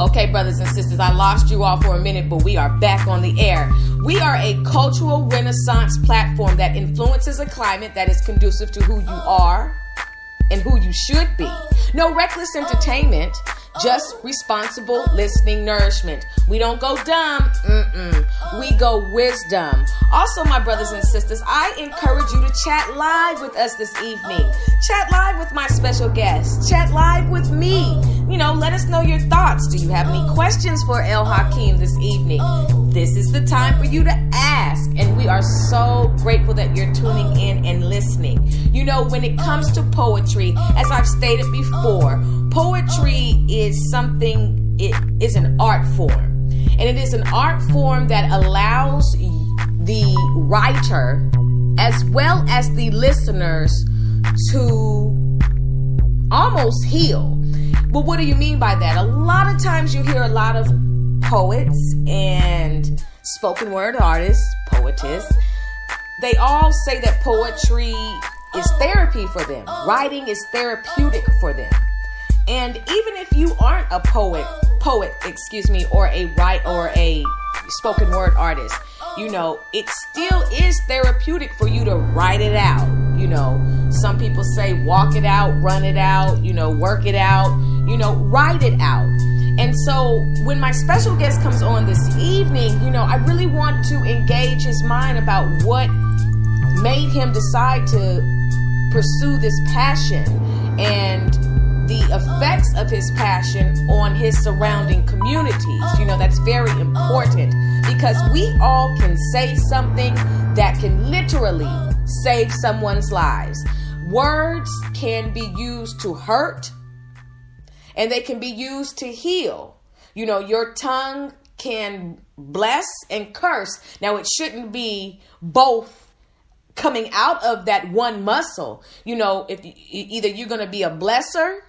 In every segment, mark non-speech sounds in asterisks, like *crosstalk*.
Okay, brothers and sisters, I lost you all for a minute, but we are back on the air. We are a cultural renaissance platform that influences a climate that is conducive to who you are and who you should be. No reckless entertainment, just responsible listening nourishment. We don't go dumb, mm-mm. we go wisdom. Also, my brothers and sisters, I encourage you to chat live with us this evening. Chat live with my special guest. Chat live with me. You know, let us know your thoughts. Do you have any questions for El Hakim this evening? This is the time for you to ask. And we are so grateful that you're tuning in and listening. You know, when it comes to poetry, as I've stated before, poetry is something, it is an art form. And it is an art form that allows the writer as well as the listeners to almost heal. But what do you mean by that? A lot of times you hear a lot of poets and spoken word artists, poetess, they all say that poetry is therapy for them. Oh. Writing is therapeutic for them. And even if you aren't a poet, poet, excuse me, or a write or a spoken word artist, you know, it still is therapeutic for you to write it out. You know, some people say walk it out, run it out, you know, work it out, you know, write it out. And so when my special guest comes on this evening, you know, I really want to engage his mind about what made him decide to pursue this passion and the effects of his passion on his surrounding communities. You know, that's very important because we all can say something that can literally save someone's lives. Words can be used to hurt and they can be used to heal. You know, your tongue can bless and curse. Now, it shouldn't be both coming out of that one muscle. You know, if either you're going to be a blesser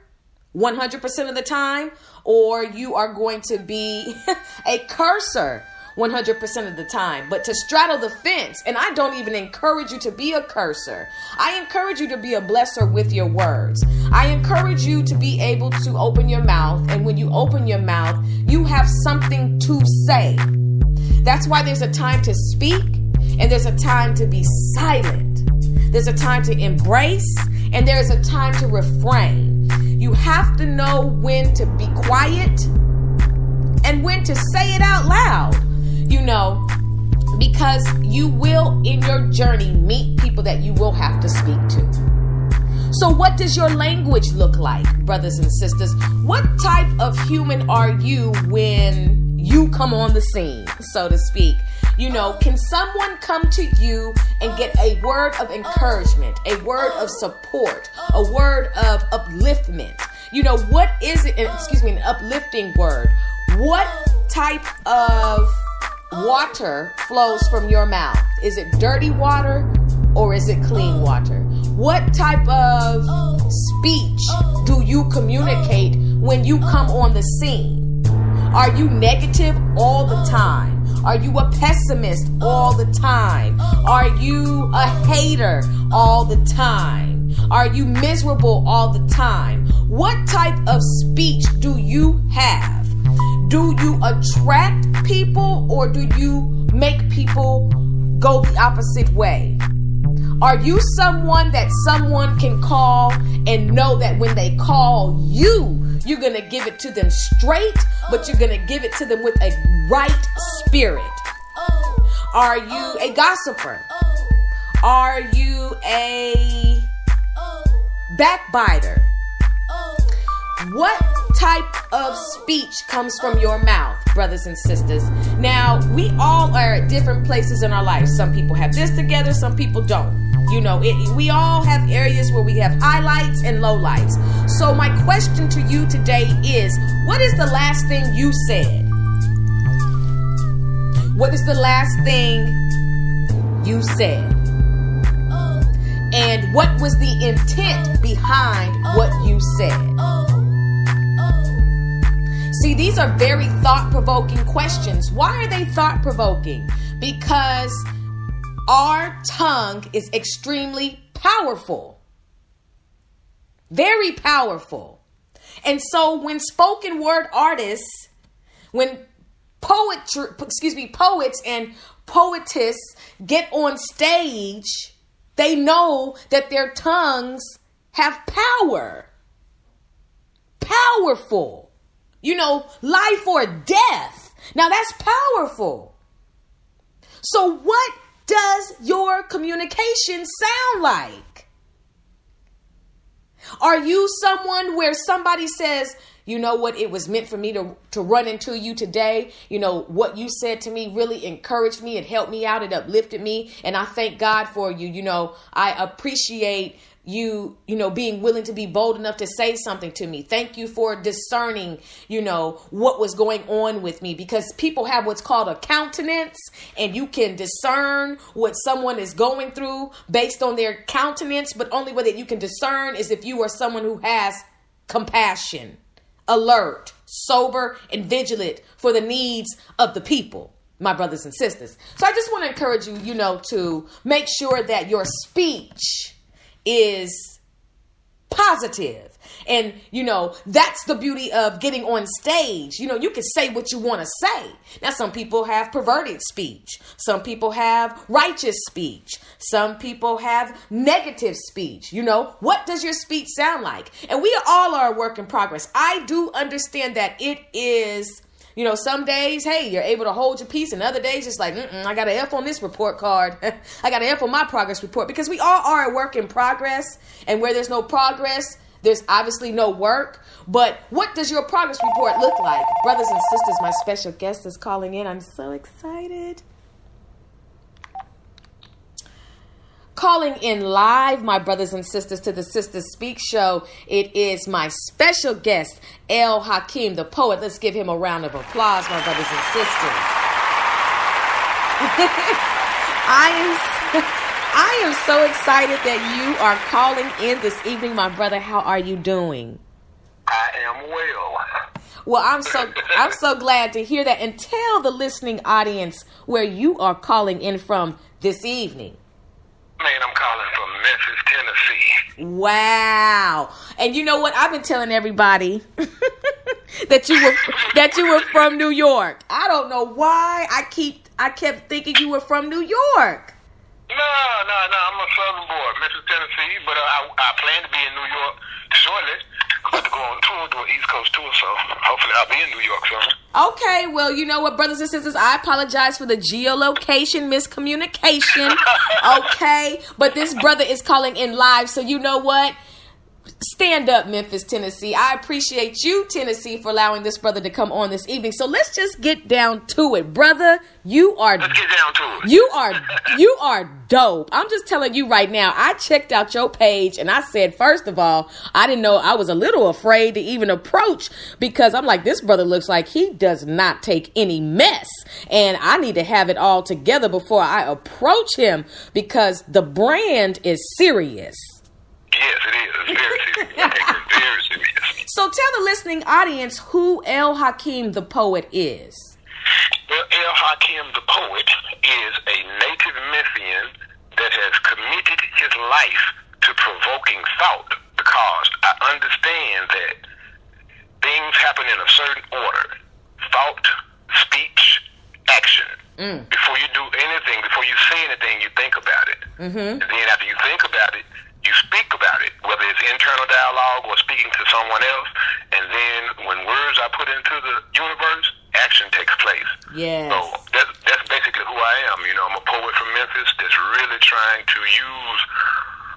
100% of the time, or you are going to be *laughs* a cursor 100% of the time. But to straddle the fence, and I don't even encourage you to be a cursor, I encourage you to be a blesser with your words. I encourage you to be able to open your mouth, and when you open your mouth, you have something to say. That's why there's a time to speak, and there's a time to be silent. There's a time to embrace, and there's a time to refrain. You have to know when to be quiet and when to say it out loud, you know, because you will in your journey meet people that you will have to speak to. So, what does your language look like, brothers and sisters? What type of human are you when you come on the scene, so to speak? You know, can someone come to you and get a word of encouragement, a word of support, a word of upliftment? You know, what is it? Excuse me, an uplifting word. What type of water flows from your mouth? Is it dirty water or is it clean water? What type of speech do you communicate when you come on the scene? Are you negative all the time? Are you a pessimist all the time? Are you a hater all the time? Are you miserable all the time? What type of speech do you have? Do you attract people or do you make people go the opposite way? Are you someone that someone can call and know that when they call you, you're going to give it to them straight, but you're going to give it to them with a right spirit? Are you a gossiper? Are you a backbiter? What type of speech comes from your mouth, brothers and sisters? Now, we all are at different places in our life. Some people have this together, some people don't. You know, it, we all have areas where we have highlights and lowlights. So, my question to you today is what is the last thing you said? What is the last thing you said? And what was the intent behind what you said? See, these are very thought provoking questions. Why are they thought provoking? Because our tongue is extremely powerful. Very powerful. And so when spoken word artists when poetry, excuse me, poets and poetess get on stage, they know that their tongues have power. Powerful. You know, life or death. Now that's powerful. So, what does your communication sound like? Are you someone where somebody says, you know what, it was meant for me to, to run into you today? You know, what you said to me really encouraged me, it helped me out, it uplifted me, and I thank God for you. You know, I appreciate you you know being willing to be bold enough to say something to me. Thank you for discerning you know what was going on with me because people have what's called a countenance and you can discern what someone is going through based on their countenance. But only way that you can discern is if you are someone who has compassion alert sober and vigilant for the needs of the people my brothers and sisters so i just want to encourage you you know to make sure that your speech is positive. And, you know, that's the beauty of getting on stage. You know, you can say what you want to say. Now, some people have perverted speech. Some people have righteous speech. Some people have negative speech. You know, what does your speech sound like? And we all are a work in progress. I do understand that it is you know, some days, hey, you're able to hold your peace, and other days, it's like, I got an F on this report card. *laughs* I got an F on my progress report because we all are a work in progress. And where there's no progress, there's obviously no work. But what does your progress report look like? Brothers and sisters, my special guest is calling in. I'm so excited. calling in live, my brothers and sisters, to the Sisters Speak show. It is my special guest, El Hakim, the poet. Let's give him a round of applause, my brothers and sisters. *laughs* I am. I am so excited that you are calling in this evening, my brother. How are you doing? I am well. Well, I'm so I'm so glad to hear that and tell the listening audience where you are calling in from this evening. Man, I'm calling from Memphis, Tennessee. Wow. And you know what? I've been telling everybody *laughs* that you were that you were from New York. I don't know why I keep I kept thinking you were from New York. No, no, no. I'm a Southern boy, Memphis, Tennessee, but uh, I I plan to be in New York shortly. I'm about to go on tour, do an East Coast tour, so hopefully I'll be in New York soon. Okay, well, you know what, brothers and sisters, I apologize for the geolocation miscommunication. *laughs* okay, but this brother is calling in live, so you know what? Stand up, Memphis, Tennessee. I appreciate you, Tennessee, for allowing this brother to come on this evening. So let's just get down to it, brother. You are let's get down to it. You are you are dope. I'm just telling you right now. I checked out your page and I said, first of all, I didn't know I was a little afraid to even approach because I'm like, this brother looks like he does not take any mess, and I need to have it all together before I approach him because the brand is serious. Yes, it is. It's very serious. *laughs* very serious. So tell the listening audience who El Hakim the poet is. Well, El Hakim the poet is a native Memphian that has committed his life to provoking thought because I understand that things happen in a certain order thought, speech, action. Mm. Before you do anything, before you say anything, you think about it. Mm-hmm. And then after you think about it, you speak about it, whether it's internal dialogue or speaking to someone else. And then when words are put into the universe, action takes place. Yeah. So that's, that's basically who I am. You know, I'm a poet from Memphis that's really trying to use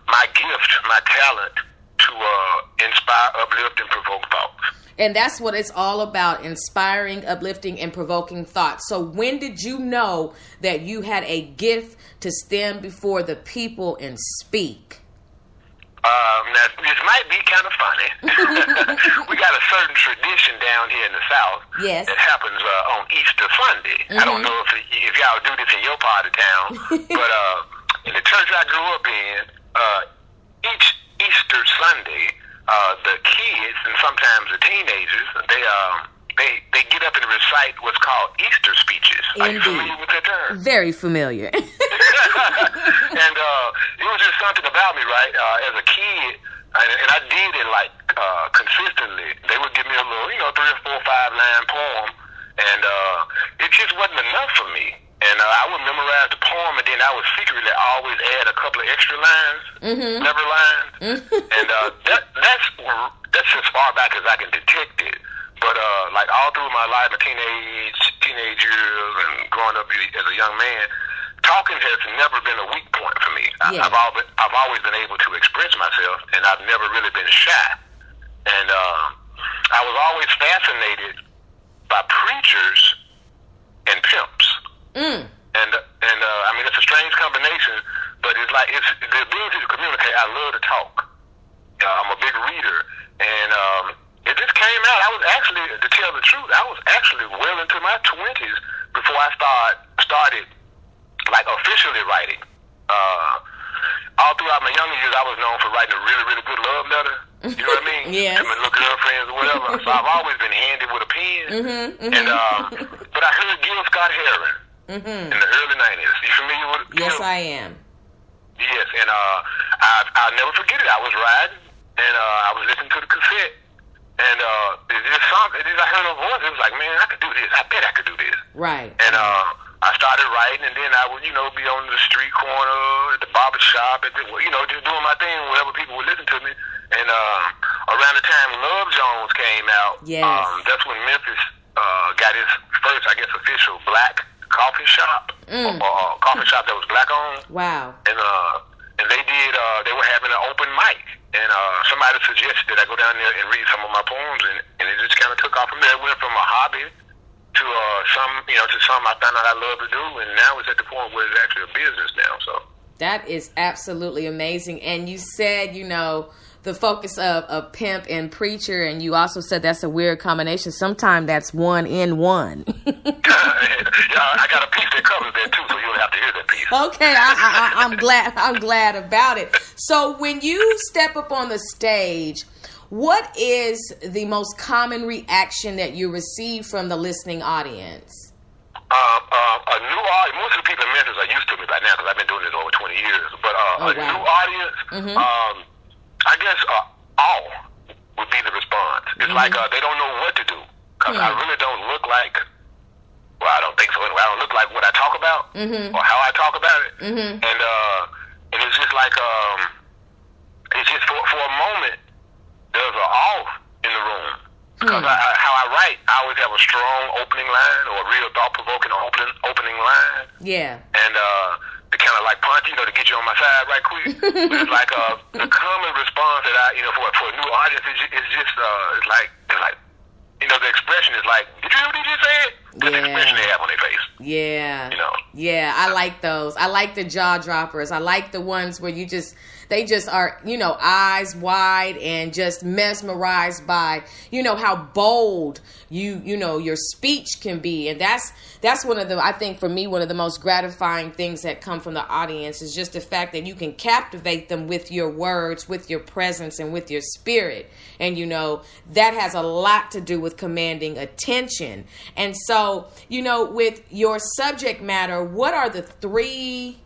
my gift, my talent, to uh, inspire, uplift, and provoke thoughts. And that's what it's all about inspiring, uplifting, and provoking thoughts. So, when did you know that you had a gift to stand before the people and speak? Um, now, this might be kind of funny. *laughs* we got a certain tradition down here in the South yes. that happens uh, on Easter Sunday. Mm-hmm. I don't mm-hmm. know if if y'all do this in your part of town, *laughs* but uh, in the church I grew up in, uh, each Easter Sunday, uh, the kids and sometimes the teenagers, they um, they they get up and recite what's called Easter speeches. Indeed. Are you familiar with that term? Very familiar. *laughs* *laughs* and uh, it was just something about me, right? Uh, as a kid, and, and I did it like uh, consistently. They would give me a little, you know, three or four, five line poem, and uh, it just wasn't enough for me. And uh, I would memorize the poem, and then I would secretly always add a couple of extra lines, mm-hmm. never lines, mm-hmm. and uh, that that's that's as far back as I can detect it. But uh, like all through my life, my teenage teenage years, and growing up as a young man, talking has never been a weak point for me. I, Yeah. I've always I've always been able to express myself, and I've never really been shy. And uh, I was always fascinated by preachers and pimps. Mm. And and uh, I mean, it's a strange combination, but it's like it's the ability to communicate. I love to talk. Uh, I'm a big reader, and um, it just came out. I was actually, to tell the truth, I was actually well into my twenties before I start started like officially writing. Uh, all throughout my younger years, I was known for writing a really, really good love letter. You know what I mean? *laughs* Yes. To my little girlfriends or whatever. so I've always been handy with a pen. Mm-hmm, And um, but I heard Gil Scott Heron Mm-hmm. in the early '90s. You familiar with? Yes, I am. Yes, and uh, I I'll never forget it. I was riding, and uh, I was listening to the cassette, and uh, it just something. It just, I heard her voice. It was like, man, I could do this. I bet I could do this. Right. And uh, I started writing, and then I would, you know, be on the street corner, at the barber shop, at the, you know, just doing my thing wherever people would listen to me. And um, around the time Love Jones came out, Yes. um, that's when Memphis uh, got his first, I guess, official black coffee shop, Mm. or, or coffee shop that was black owned Wow. and uh they did uh they were having an open mic and uh somebody suggested that I go down there and read some of my poems and, and it just kinda took off from there. It went from a hobby to uh some you know, to some I found out I love to do and now it's at the point where it's actually a business now, so That is absolutely amazing. And you said, you know, the focus of a pimp and preacher, and you also said that's a weird combination. Sometimes that's one in one. *laughs* yeah, I got a piece that covers that too, so you'll have to hear that piece. okay, I, I, I, I'm glad. I'm glad about it. So when you step up on the stage, what is the most common reaction that you receive from the listening audience? Um, um, a new audience. Most of the people in Memphis are used to me by now because I've been doing this over 20 years. But uh, Oh, a wow. new audience, um, I guess uh, all would be the response. It's like uh, they don't know what to do because I really don't look like. Well, I don't think so. Anyway, I don't look like what I talk about mm-hmm. or how I talk about it. mm-hmm. And uh, and it's just like um, it's just for for a moment there's a off in the room. Because I, I, how I write, I always have a strong opening line or a real thought-provoking opening opening line, Yeah. and uh, to kind of like punch, you know, to get you on my side right quick. *laughs* but it's like uh, the common response that I, you know, for for a new audience is, is just uh, it's like it's like, you know, the expression is like, did you hear what he just said? That's the expression they have on. Yeah. You know. Yeah, I like those. I like the jaw droppers. I like the ones where you just they just are, you know, eyes wide and just mesmerized by, you know, how bold you, you know, your speech can be. And that's that's one of the I think for me one of the most gratifying things that come from the audience is just the fact that you can captivate them with your words, with your presence and with your spirit. And you know, that has a lot to do with commanding attention. And so, you know, with your subject matter, what are the three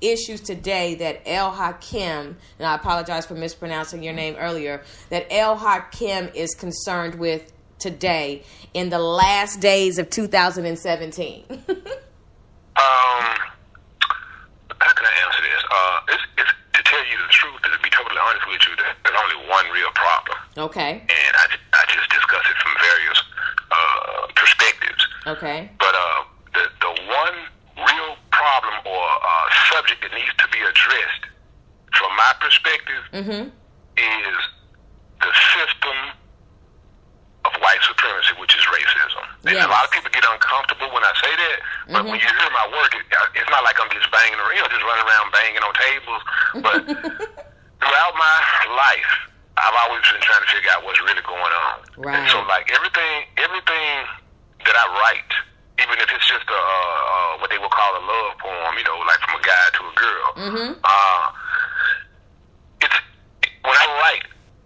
issues today that El Hakim, and I apologize for mispronouncing your name earlier, that El Hakim is concerned with today in the last days of 2017? *laughs* Um, how can I answer this? Uh, it's, it's to tell you the truth, and to be totally honest with you, there's only one real problem. okay. and I, I just discuss it from various uh, perspectives. Okay. But uh, the one real problem or uh, subject that needs to be addressed, from my perspective, Mhm. is the system of white supremacy, which is racism. And a lot of people get uncomfortable when I say that, but when you hear my work, it, it's not like I'm just banging, around, you know, just running around banging on tables. But *laughs* throughout my life, I've always been trying to figure out what's really going on. Right. And so, like everything, everything that I write, even if it's just a, uh, what they would call a love poem, you know, like from a guy to a girl. Mm-hmm. Uh, it's when I write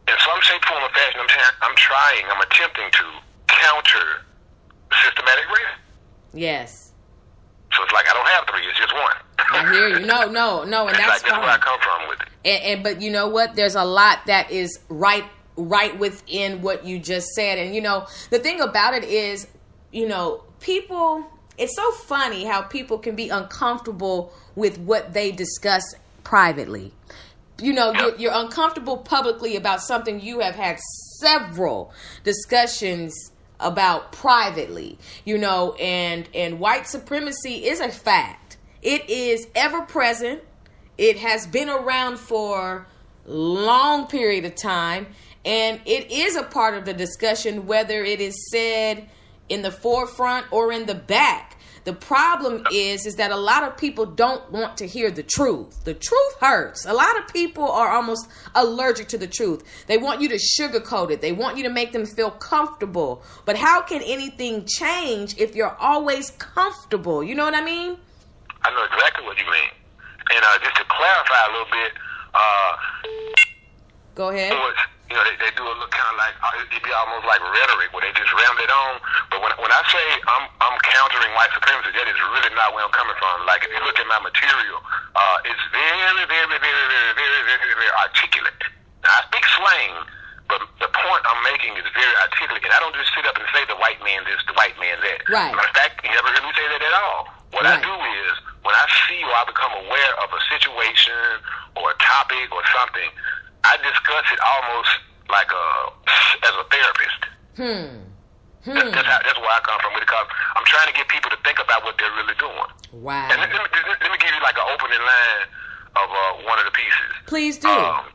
in some shape, form, or fashion. I'm trying, I'm trying, I'm attempting to counter systematic racism. Yes. So it's like I don't have three; it's just one. I hear you. No, no, no, and It's that's like that's where I come from with it. And, and but you know what? There's a lot that is right right within what you just said. And you know, the thing about it is, you know, people it's so funny how people can be uncomfortable with what they discuss privately. You know, you're, you're uncomfortable publicly about something you have had several discussions about privately. You know, and and white supremacy is a fact. It is ever present. It has been around for long period of time and it is a part of the discussion whether it is said in the forefront or in the back the problem is is that a lot of people don't want to hear the truth. The truth hurts. A lot of people are almost allergic to the truth. They want you to sugarcoat it. They want you to make them feel comfortable. But how can anything change if you're always comfortable? You know what I mean? I know exactly what you mean. And uh, just to clarify a little bit, uh, go ahead you know, they, they do a look kind of like uh, it'd be almost like rhetoric where they just rammed it on. But when when I say I'm I'm countering white supremacy, that is really not where I'm coming from. Like if you look at my material, uh, it's very, very, very, very, very, very, very articulate. Now I speak slang, but the point I'm making is very articulate, and I don't just sit up and say the white man this, the white man that. Right. Matter of fact, you never heard me say that at all. What right. I do is when I see or I become aware of a situation or a topic or something. I discuss it almost like a as a therapist. Hmm. Hmm. That's, that's, how, that's where I come from because I'm trying to get people to think about what they're really doing. Wow. And let, let, me, let me give you like an opening line of uh, one of the pieces. Please do. Um,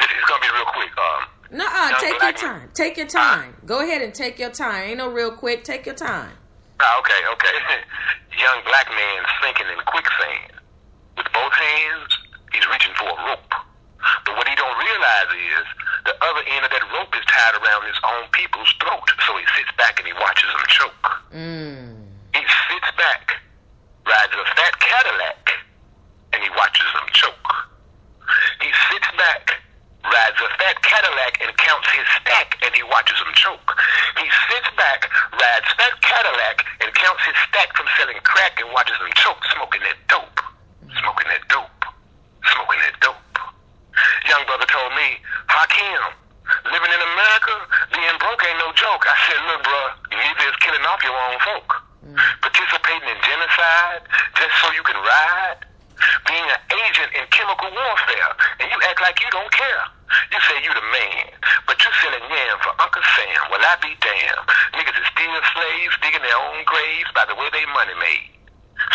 this is gonna be real quick. Um, no, uh, take your time. Take your time. Uh, Go ahead and take your time. Ain't no real quick. Take your time. Ah, okay, okay. *laughs* Young black man sinking in quicksand. With both hands, he's reaching for a rope. But what he don't realize is the other end of that rope is tied around his own people's throat. So he sits back and he watches them choke. Mm. He sits back, rides a fat Cadillac, and he watches them choke. He sits back, rides a fat Cadillac and counts his stack and he watches them choke. He sits back, rides fat Cadillac and counts his stack from selling crack and watches them choke, smoking that dope. Smoking that dope. Smoking that dope young brother told me, Hakim, living in America, being broke ain't no joke. I said, look, bro, neither is killing off your own folk. Mm. Participating in genocide just so you can ride. Being an agent in chemical warfare, and you act like you don't care. You say you the man, but you selling yam for Uncle Sam. Well, I be damned. Niggas is still slaves, digging their own graves by the way they money made.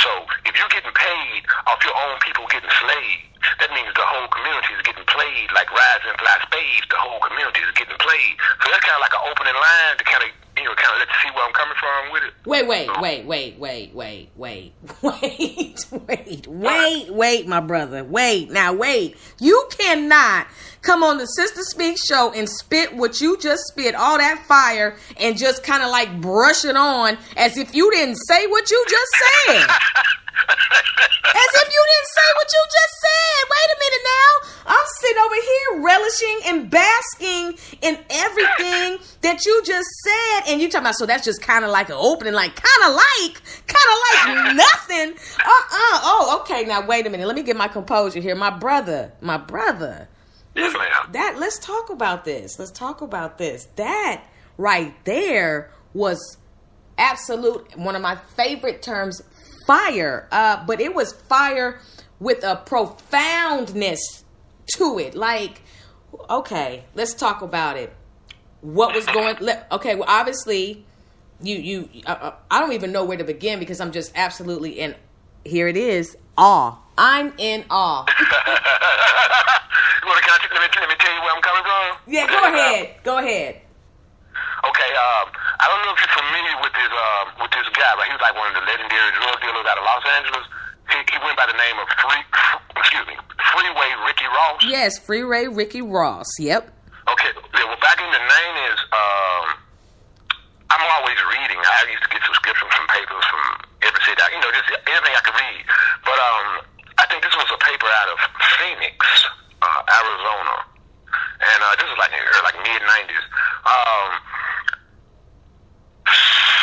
So if you're getting paid off your own people getting slaved, that means the whole community is getting played like rise and fly spades. The whole community is getting played. So that's kind of like an opening line to kind of you know kind of let you see where I'm coming from with it. Wait, wait, wait, wait, wait, wait, wait, *laughs* wait, wait, wait, wait, my brother, wait. Now wait, you cannot come on the Sister Speak show and spit what you just spit, all that fire, and just kind of like brush it on as if you didn't say what you just said. *laughs* As if you didn't say what you just said. Wait a minute now. I'm sitting over here relishing and basking in everything that you just said. And you talking about, so that's just kind of like an opening, like kind of like, kind of like nothing. Uh-uh. Oh, okay. Now, wait a minute. Let me get my composure here. My brother, my brother. Yes, ma'am. That, let's talk about this. Let's talk about this. That right there was absolute, one of my favorite terms, fire, uh, but it was fire with a profoundness to it. Like, okay, let's talk about it. What was going? Let, okay, well, obviously, you you uh, uh I don't even know where to begin because I'm just absolutely in. Here it is, awe. I'm in awe. *laughs* want to let me, let me tell you where I'm coming from? Yeah, go ahead. Go ahead. Okay, um, I don't know if you're familiar with this uh, with this guy, but he was like one of the legendary drug dealers out of Los Angeles. He, he went by the name of Free, excuse me, Freeway Ricky Ross. Yes, Freeway Ricky Ross. Yep. Okay. Yeah, well, back in the '90s, um, I'm always reading. I used to get subscriptions from papers from every city. You know, just anything I could read. But um, I think this was a paper out of Phoenix, uh, Arizona, and uh, this is like like mid '90s. Um,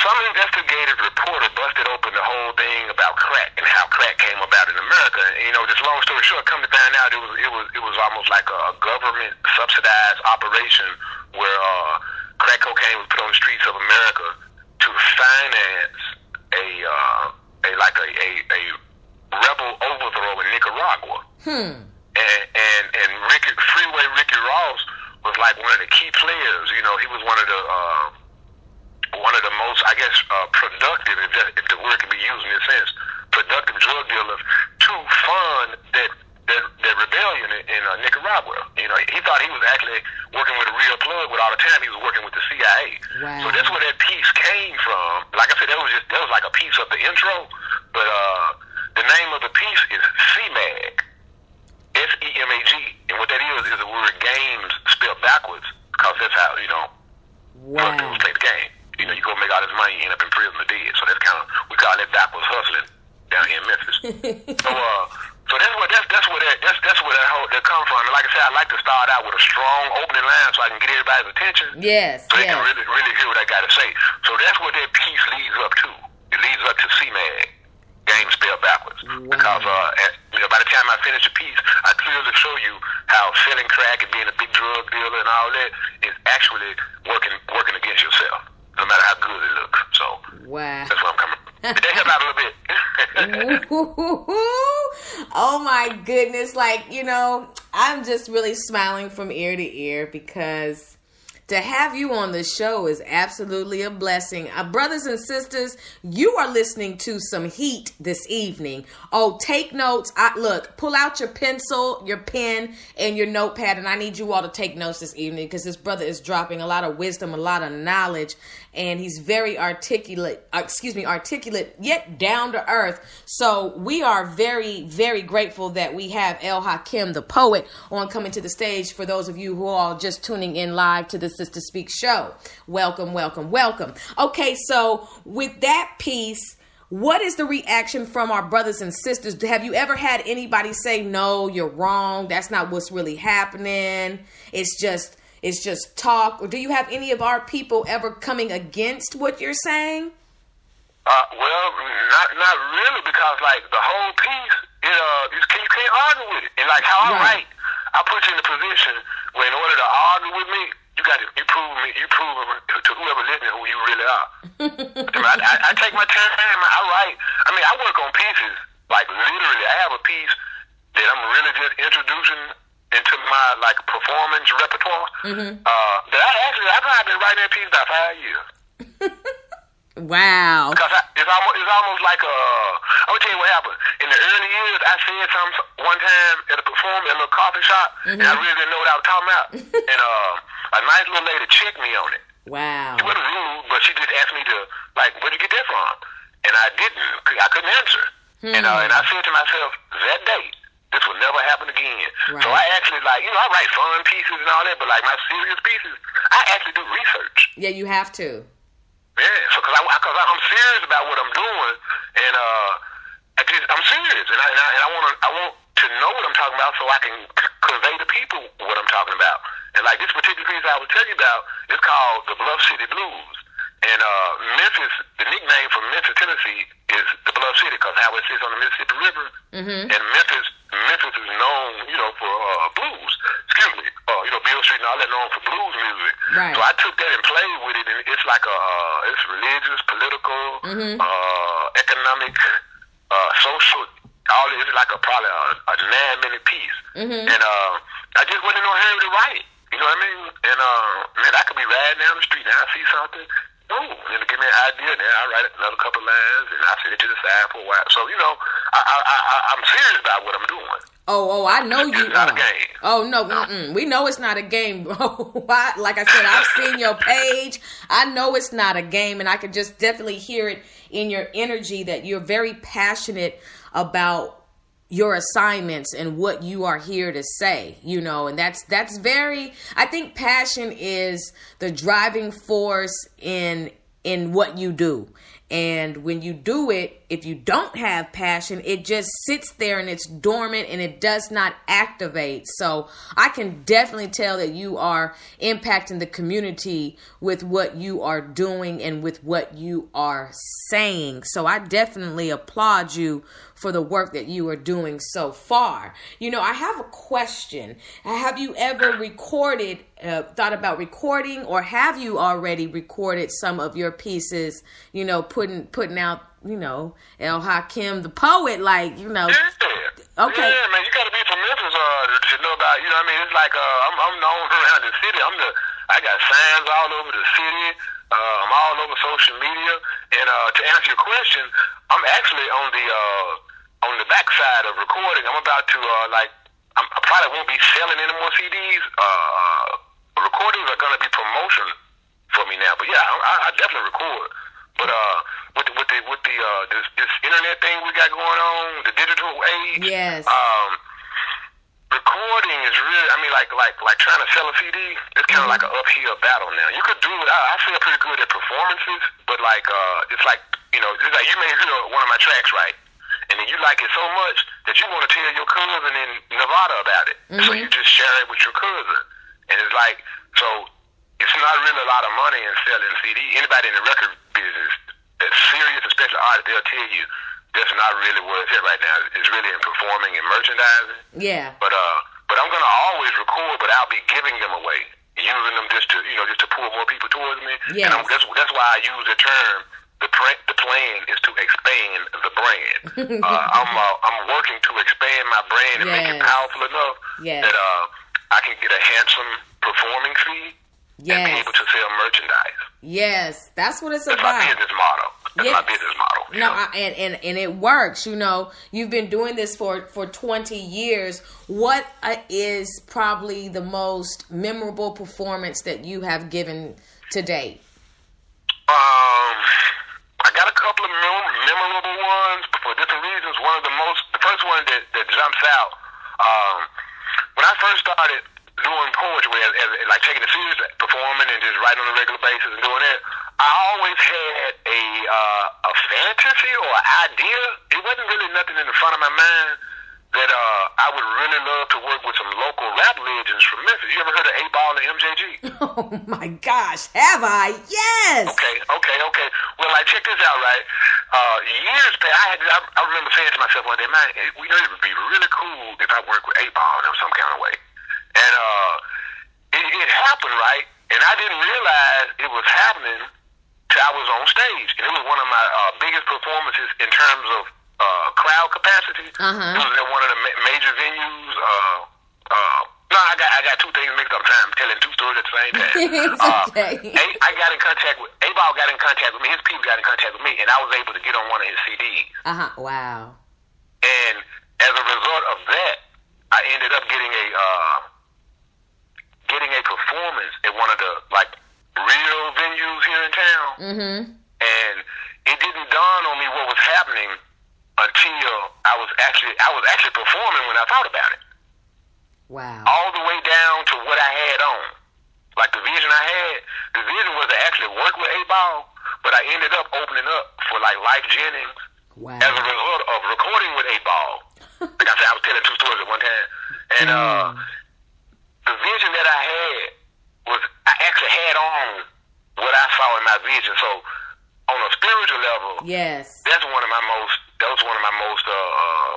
some investigative reporter busted open the whole thing about crack and how crack came about in America. And, you know, just long story short, come to find out, it was it was it was almost like a government subsidized operation where uh, crack cocaine was put on the streets of America to finance a uh, a like a, a, a rebel overthrow in Nicaragua Nicaragua. Hmm. And and and Ricky Freeway Ricky Ross was like one of the key players. You know, he was one of the uh, one of the most, I guess, uh, productive, if, that, if the word can be used in this sense, productive drug dealers to fund that that, that rebellion in, in uh, Nicaragua. You know, he thought he was actually working with a real plug, but all the time he was working with the CIA. Wow. So that's where that piece came from. Like I said, that was just that was like a piece of the intro, but uh, the name of the piece is SEMAG, S E M A G, and what that is is the word games spelled backwards, because that's how you know drug Wow. dealers play the game. You know, you go make all this money, you end up in prison or dead. So that's kind call that backwards hustling down here in Memphis. *laughs* so uh, so that's what that's that's where that that's that's where that whole that come from. And like I said, I like to start out with a strong opening line so I can get everybody's attention. Yes, So they can really really hear what I got to say. So that's what that piece leads up to. It leads up to SEMAG. Game spelled backwards. Because uh, at, you know, by the time I finish the piece, I clearly show you how selling crack and being a big drug dealer and all that is actually working working against yourself, no matter how good it looks. So Wow. that's where I'm coming. from. Did that help out a little bit? *laughs* oh my goodness. Like, you know, I'm just really smiling from ear to ear because to have you on the show is absolutely a blessing. Uh, brothers and sisters, you are listening to some heat this evening. Oh, take notes. I, look, pull out your pencil, your pen, and your notepad, and I need you all to take notes this evening because this brother is dropping a lot of wisdom, a lot of knowledge, and he's very articulate. Uh, excuse me, articulate yet down to earth. So we are very, very grateful that we have El Hakim, the poet, on coming to the stage. For those of you who are just tuning in live to the Sister Speak show, welcome, welcome, welcome. Okay, so with that piece. What is the reaction from our brothers and sisters? Have you ever had anybody say, "No, you're wrong. That's not what's really happening. It's just it's just talk." Or do you have any of our people ever coming against what you're saying? Uh, well, not not really, because like the whole piece, it uh, you can't, you can't argue with it. And like how I write, I put you in a position where in order to argue with me, you got to you prove me, you prove to, to whoever listening who you really are. *laughs* I, I, I take my time. I write. I mean, I work on pieces. Like literally, I have a piece that I'm really just introducing into my like performance repertoire. Uh, that I actually I've been writing that piece about five years. *laughs* Wow. Because I, it's almost it's almost like a. I'm gonna tell you what happened. In the early years, I said something one time at a performance at a little coffee shop, and I really didn't know what I was talking about. *laughs* and uh, a nice little lady checked me on it. Wow. She wasn't rude, but she just asked me to like, where'd you get that from? And I didn't. I couldn't answer. And uh, and I said to myself, that day, this will never happen again. So I actually like, you know, I write fun pieces and all that, but like my serious pieces, I actually do research. Yeah, you have to. Yeah, so because I, cause I'm serious about what I'm doing, and uh, I just I'm serious, and I and I, and I want to I want to know what I'm talking about so I can convey to people what I'm talking about. And like this particular piece I was telling you about is called the Bluff City Blues, and uh, Memphis, the nickname for Memphis, Tennessee, is the Bluff City because how it sits on the Mississippi River, and Memphis Memphis is known, you know, for uh, blues. Excuse me, uh, you know, Beale Street and all that known for blues music. Right. So I took that and played with it, and it's like a uh, it's religious, political, uh, economic, uh, social. All it is like a probably a, a nine minute piece, and uh, I just wasn't in no hurry to write it. You know what I mean? And uh, man, I could be riding down the street and I see something. Oh, and give me an idea. Then I write another couple lines and I sit it to the side for a while. So you know, I, I, I, I'm serious about what I'm doing. Oh, oh, I know you It's not a are. game. Oh no, mm-mm. we know it's not a game, *laughs* bro. I- like I said, I've seen your page. I know it's not a game, and I can just definitely hear it in your energy that you're very passionate about your assignments and what you are here to say you know and that's that's very i think passion is the driving force in in what you do. And when you do it, if you don't have passion, it just sits there and it's dormant and it does not activate. So I can definitely tell that you are impacting the community with what you are doing and with what you are saying. So I definitely applaud you for the work that you are doing so far. You know, I have a question. Have you ever recorded, uh, thought about recording, or have you already recorded some of your pieces? You know, putting putting out, you know, El Hakim the poet, like you know. Yeah. Okay. Yeah, man, you got to be from Memphis uh, to know about. You know, what I mean, it's like uh, I'm, I'm known *laughs* around the city. I'm the. I got signs all over the city. Uh, I'm all over social media. And uh, to answer your question, I'm actually on the uh, on the backside of recording. I'm about to uh, like. I'm, I probably won't be selling any more CDs. Uh, uh, recordings are going to be promotion for me now. But yeah, I, I definitely record. But uh, with the, with the with the uh, this this internet thing we got going on, the digital age. Yes. Um, recording is really, I mean, like like like trying to sell a CD. It's kind of like an uphill battle now. You could do it. I, I feel pretty good at performances, but like uh, it's like you know, it's like you may hear one of my tracks right, and then you like it so much that you want to tell your cousin in Nevada about it. So you just share it with your cousin, and it's like so. It's not really a lot of money in selling CD. Anybody in the record business that's serious, especially artists, they'll tell you that's not really where it's at right now. It's really in performing and merchandising. Yeah. But uh, but I'm gonna always record, but I'll be giving them away, using them just to you know just to pull more people towards me. Yes. And I'm, that's that's why I use the term. The pre- the plan is to expand the brand. *laughs* uh, I'm uh, I'm working to expand my brand and make it powerful enough Yes. that uh, I can get a handsome performing fee and be able to sell merchandise. Yes. That's what it's That's my about. business model. That's my Yes. business model. No. I, and, and and it works. You know, you've been doing this for for twenty years. What uh, probably the most memorable performance that you have given to date? Um, I got a couple of mem- memorable ones but for different reasons. One of the most, the first one that, that jumps out, um, when I first started doing poetry, as, as, like taking it serious, performing and just writing on a regular basis and doing it, I always had a uh, a fantasy or an idea. It wasn't really nothing in the front of my mind that uh, I would really love to work with some local rap legends from Memphis. You ever heard of Eight Ball and MJG? *laughs* Oh my gosh, have I? Yes. Okay, okay, okay. Well, like check this out, right? Uh, years past, I had I, I remember saying to myself one day, man, it, you know, it would be really cool if I worked with Eight Ball in some kind of way. And uh, it, it happened, right? And I didn't realize it was happening till I was on stage, and it was one of my uh, biggest performances in terms of uh, crowd capacity. Uh-huh. It was at one of the ma- major venues. Uh, uh, no, I got I got two things mixed up. I'm telling two stories at the same time. *laughs* Uh, okay. A, I got in contact with Eight Ball got in contact with me. His people got in contact with me, and I was able to get on one of his CDs. Uh huh. Wow. And as a result of that, I ended up getting a uh, getting a performance at one of the like real venues here in town. Mm-hmm. And it didn't dawn on me what was happening until I was actually I was actually performing when I thought about it. Wow. All the way down to what I had on. Like the vision I had, the vision was to actually work with Eight Ball, but I ended up opening up for like Lyfe Jennings Wow. as a result of recording with Eight Ball. *laughs* like I said, I was telling two stories at one time. And uh the vision that I had was I actually had on what I saw in my vision. So on a spiritual level, Yes. that's one of my most that was one of my most uh, uh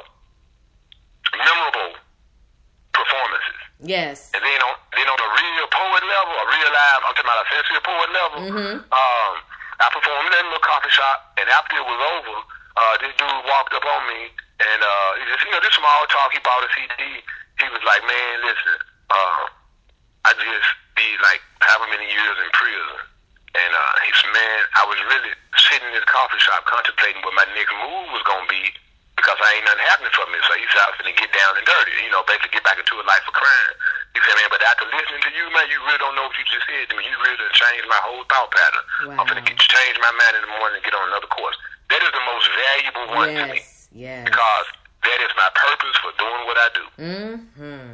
memorable performances. Yes. And then on then on a real poet level, a real live, I'm talking about a sincere poet level. Mhm. Um, I performed in a little coffee shop, and after it was over, uh, this dude walked up on me, and uh, he just you know this small talk. He bought a CD. He was like, "Man, listen, uh, I just be like however many years in prison." And uh, he said, "Man, I was really sitting in this coffee shop contemplating what my next move was gonna be." Because I ain't nothing happening for me, so he said I was gonna get down and dirty, you know, basically get back into a life of crime. He said, man, but after listening to you, man, you really don't know what you just said to me. You really done changed my whole thought pattern. I'm Wow. gonna get, change my mind in the morning and get on another course. That is the most valuable one to me Yes. Yes. because that is my purpose for doing what I do. Mm-hmm.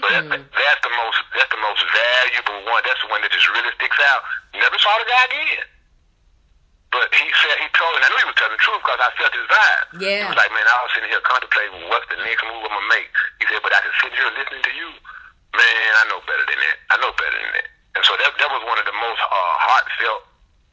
So that, Mm-hmm. that's the most that's the most valuable one. That's the one that just really sticks out. Never saw the guy again. But he said he told, and I knew he was telling the truth because I felt his vibe. Yeah. He was like, man, I was sitting here contemplating what's the next move I'm gonna make. He said, but I can sit here listening to you, man. I know better than that. I know better than that. And so that that was one of the most uh, heartfelt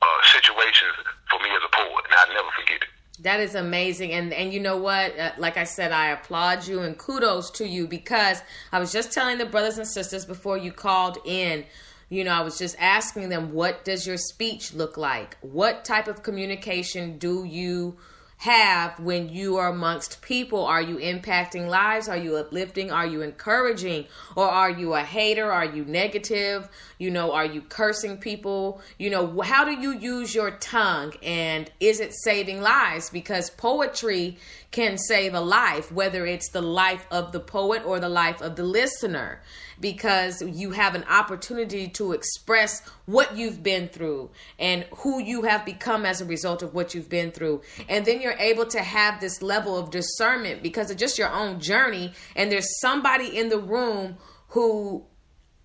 uh, situations for me as a poet, and I'll never forget it. That is amazing, and and you know what? Uh, like I said, I applaud you and kudos to you because I was just telling the brothers and sisters before you called in. You know, I was just asking them, what does your speech look like? What type of communication do you have when you are amongst people? Are you impacting lives? Are you uplifting? Are you encouraging? Or are you a hater? Are you negative? You know, are you cursing people? You know, how do you use your tongue and is it saving lives? Because poetry can save a life, whether it's the life of the poet or the life of the listener because you have an opportunity to express what you've been through and who you have become as a result of what you've been through. And then you're able to have this level of discernment because of just your own journey. And there's somebody in the room who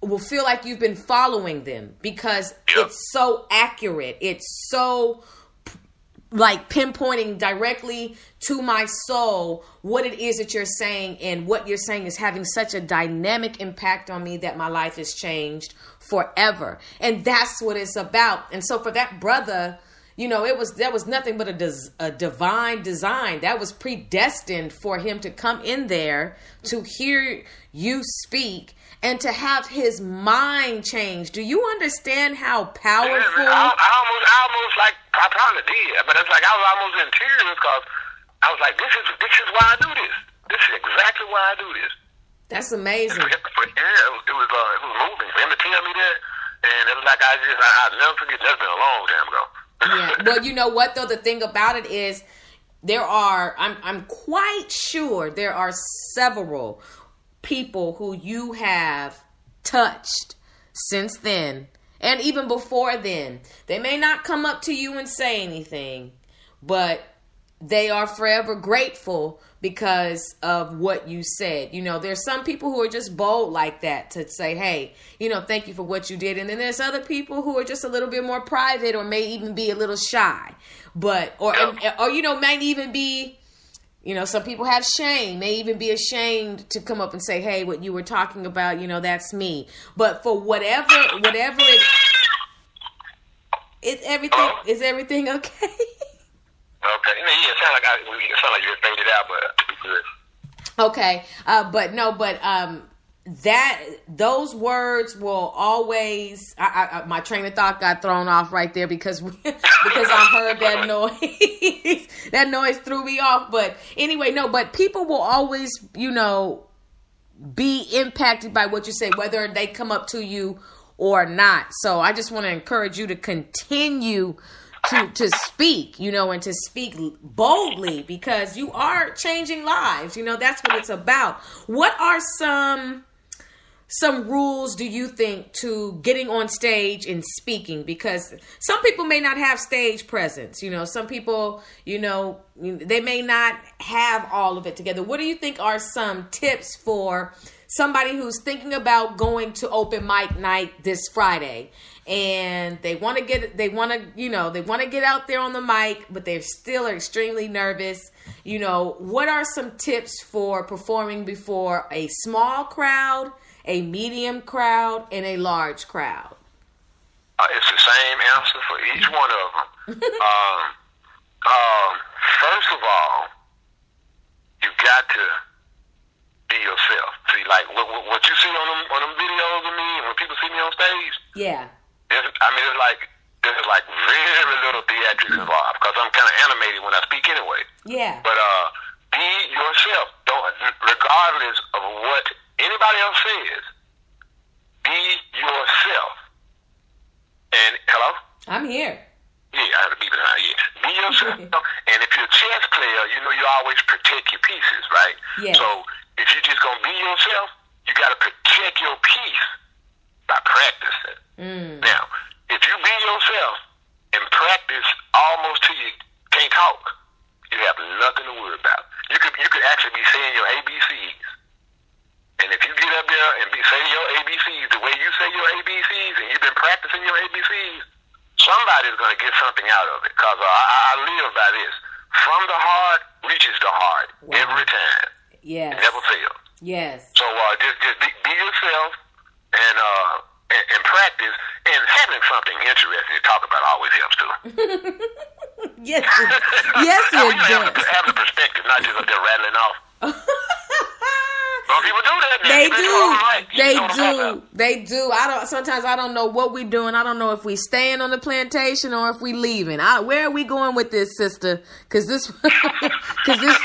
will feel like you've been following them because it's so accurate. It's so like pinpointing directly to my soul what it is that you're saying and what you're saying is having such a dynamic impact on me that my life has changed forever and that's what it's about and so for that brother you know it was that was nothing but a, des, a divine design that was predestined for him to come in there to hear you speak and to have his mind change. Do you understand how powerful? I, I, almost, I almost like I probably did, but it's like I was almost in tears because I was like, "This is this is why I do this. This is exactly why I do this." That's amazing. yeah, it was it was, uh, it was moving for him to tell me that, and it was like I just I, I'll never forget. That's been a long time ago. yeah. *laughs* Well, you know what though? The thing about it is there are I'm I'm quite sure there are several people who you have touched since then and even before then. They may not come up to you and say anything, but they are forever grateful because of what you said. You know, there's some people who are just bold like that to say, hey, you know, thank you for what you did. And then there's other people who are just a little bit more private or may even be a little shy. But, or, or, you know, might even be you know, some people have shame, may even be ashamed to come up and say, "Hey, what you were talking about, you know, that's me." But for whatever, whatever it, it's everything. Is everything okay? okay. Yeah, it sounds like I, it sound like you're faded out, but good. Okay, uh, but no, but um, that those words will always I, I, my train of thought got thrown off right there because *laughs* because I heard that *laughs* noise. *laughs* That noise threw me off but anyway no but people will always you know be impacted by what you say whether they come up to you or not. So I just want to encourage you to continue to to speak you know and to speak boldly because you are changing lives you know that's what it's about. What are some some rules do you think to getting on stage and speaking? Because some people may not have stage presence you know some people you know they may not have all of it together. What do you think are some tips for somebody who's thinking about going to open mic night this friday? And they want to get they want to you know they want to get out there on the mic but they're still extremely nervous. You know what are some tips for performing before a small crowd a medium crowd, and a large crowd? Uh, it's the same answer for each one of them. *laughs* um, um, first of all, you got to be yourself. See, like what, what you see on them on them videos of me, and when people see me on stage. Yeah. I mean, it's like there's like very little theatrics involved because I'm kind of animated when I speak anyway. Yeah. But uh, be yourself. Don't regardless of what anybody else says, be yourself. And hello? I'm here. Yeah, I have to be behind you. Be yourself. *laughs* and if you're a chess player, you know you always protect your pieces, right? Yeah. So if you're just gonna be yourself, you gotta protect your piece by practicing. Mm. Now, if you be yourself and practice almost till you can't talk, you have nothing to worry about. You could you could actually be saying your ABCs and if you get up there and be, say your ABCs the way you say your ABCs, and you've been practicing your ABCs, somebody's going to get something out of it. Because uh, I, I live by this: from the heart reaches the heart wow. every time. Yes. It never fails. Yes. So uh, just just be, be yourself and uh and, and practice, and having something interesting to talk about always helps too. yes, *laughs* yes, it *laughs* does. Have, have the perspective, not just up there rattling off. *laughs* People do that. They do. right. They know what I'm talking do. They do. I don't. Sometimes I don't know what we doing. I don't know if we staying on the plantation or if we leaving. I, where are we going with this, sister? Because this, *laughs* because this,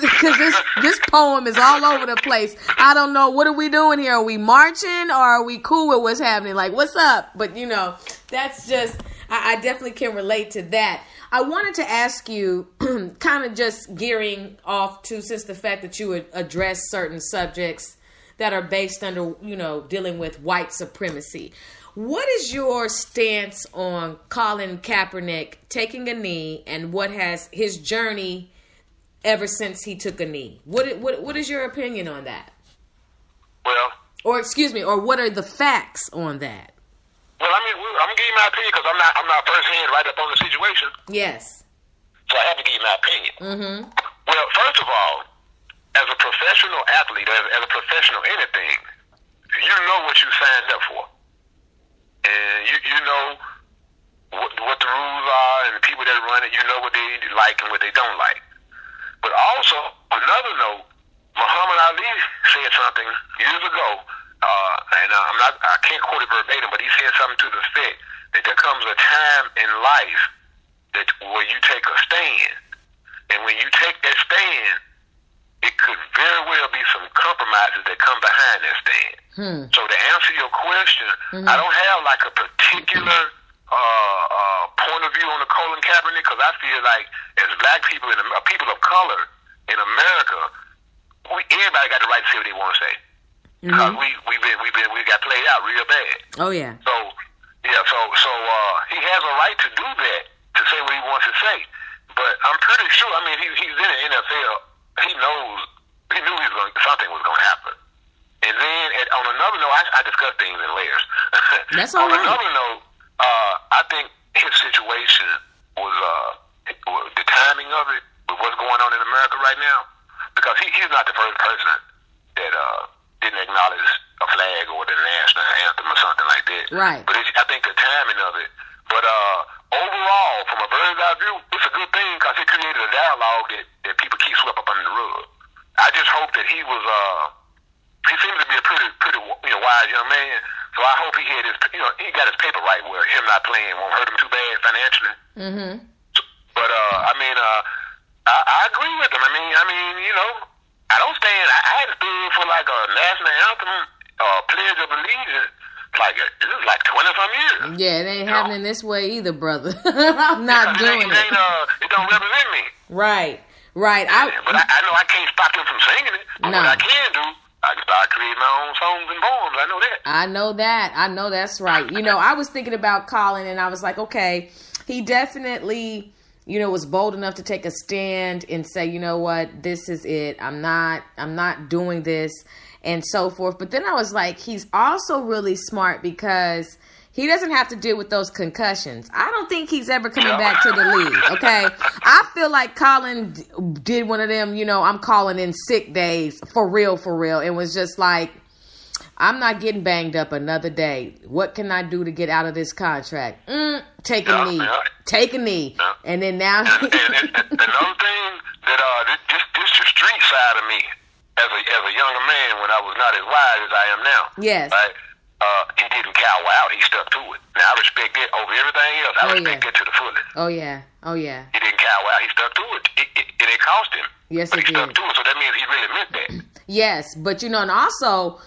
because this, this poem is all over the place. I don't know. What are we doing here? Are we marching or are we cool with what's happening? Like, what's up? But you know, that's just. I, I definitely can relate to that. I wanted to ask you, *clears throat* kind of just gearing off to since the fact that you would address certain subjects that are based under, you know, dealing with white supremacy. What is your stance on Colin Kaepernick taking a knee and what has his journey ever since he took a knee? What what what is your opinion on that? Well, Or excuse me, or what are the facts on that? Well, I mean, I'm you my opinion because I'm not, I'm not first hand right up on the situation, Yes. so I have to give you my opinion. Mm-hmm. Well, first of all, as a professional athlete, as, as a professional anything, you know what you signed up for, and you you know what, what the rules are, and the people that run it, you know what they like and what they don't like. But also, another note, Muhammad Ali said something years ago, uh, and uh, I'm not, I can't quote it verbatim, but he said something to the effect that there comes a time in life that where you take a stand, and when you take that stand, it could very well be some compromises that come behind that stand. Hmm. So to answer your question, I don't have like a particular uh, uh, point of view on the Colin Kaepernick because I feel like as black people and uh, people of color in America, we everybody got the right to say what they want to say because we we been we been we got played out real bad. Oh yeah. So yeah, so so uh, he has a right to do that to say what he wants to say. But I'm pretty sure. I mean, he, he's in the NFL. He knows. He knew he was going. Something was going to happen. And then at, on another note, I, I discuss things in layers. *laughs* That's all on right. another note, uh, I think his situation was uh, the timing of it with what's going on in America right now, because he, he's not the first person that uh, didn't acknowledge a flag or the national anthem or something like that. Right. But it's, I think the timing of it. But uh, overall, from a bird's eye view, it's a good thing because it created a dialogue that, that people keep swept up under the rug. I just hope that he was. Uh, he seems to be a pretty, pretty, you know, wise young man. So I hope he had his, you know, he got his paper right where him not playing won't hurt him too bad financially. Mm-hmm. But uh, I mean, uh, I, I agree with him. I mean, I mean, you know, I don't stand. I, I had stood for like a national anthem, uh, pledge of allegiance, like uh, it was like twenty some years. Yeah, it ain't happening this way either, brother. *laughs* I'm not doing it. it. Uh, it don't represent me. Right. Right. I but I, I know I can't stop them from singing it. But No. what I can do, I can start creating my own songs and poems. I know that. I know that. I know that's right. You know, I was thinking about Colin and I was like, okay, he definitely, you know, was bold enough to take a stand and say, you know what, this is it. I'm not I'm not doing this and so forth. But then I was like, he's also really smart because he doesn't have to deal with those concussions. I don't think he's ever coming back to the league. Okay. I feel like Colin did one of them, you know, I'm calling in sick days for real, for real. It was just like, I'm not getting banged up another day. What can I do to get out of this contract? Mm, take a Yeah, knee. yeah. Take a knee. Yeah. And then now. and, and, and, another thing that uh, this, this this the street side of me as a as a younger man when I was not as wise as I am now. Yes. Right. Uh, he didn't cower out. He stuck to it. Now I respect that over everything else. I Oh, respect yeah. that to the fullest. oh, yeah. Oh, yeah. He didn't cower out. He stuck to it. It, it, it, it cost him. Yes, but it he stuck to it. So that means he really meant that. Yes, but you know, and also,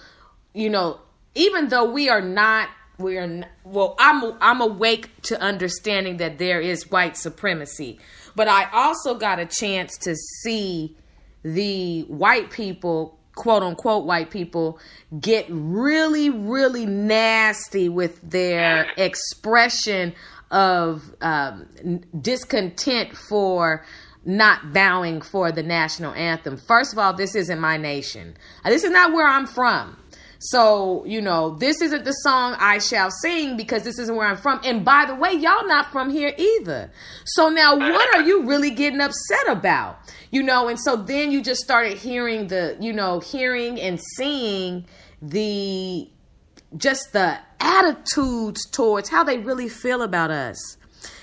you know, even though we are not, we are n well. I'm I'm awake to understanding that there is white supremacy, but I also got a chance to see the white people, quote unquote white people, get really, really nasty with their expression of um, discontent for not bowing for the national anthem. First of all, this isn't my nation. This is not where I'm from. So, you know, this isn't the song I shall sing because this isn't where I'm from. And by the way, y'all not from here either. So now what are you really getting upset about? You know, and so then you just started hearing the, you know, hearing and seeing the just the attitudes towards how they really feel about us.